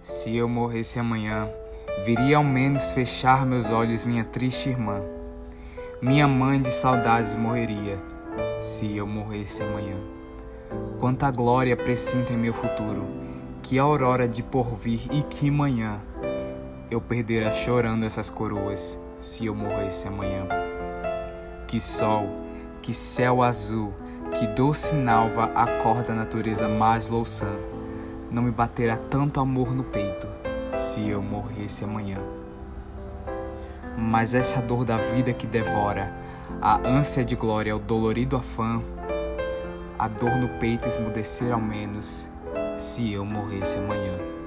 Se eu morresse amanhã, viria ao menos fechar meus olhos minha triste irmã. Minha mãe de saudades morreria, se eu morresse amanhã. Quanta glória presinto em meu futuro, que aurora de porvir e que manhã. Eu perdera chorando essas coroas, se eu morresse amanhã. Que sol, que céu azul, que doce nalva acorda a natureza mais louçã não me baterá tanto amor no peito se eu morresse amanhã. Mas essa dor da vida que devora, a ânsia de glória, o dolorido afã, a dor no peito esmudecer ao menos se eu morresse amanhã.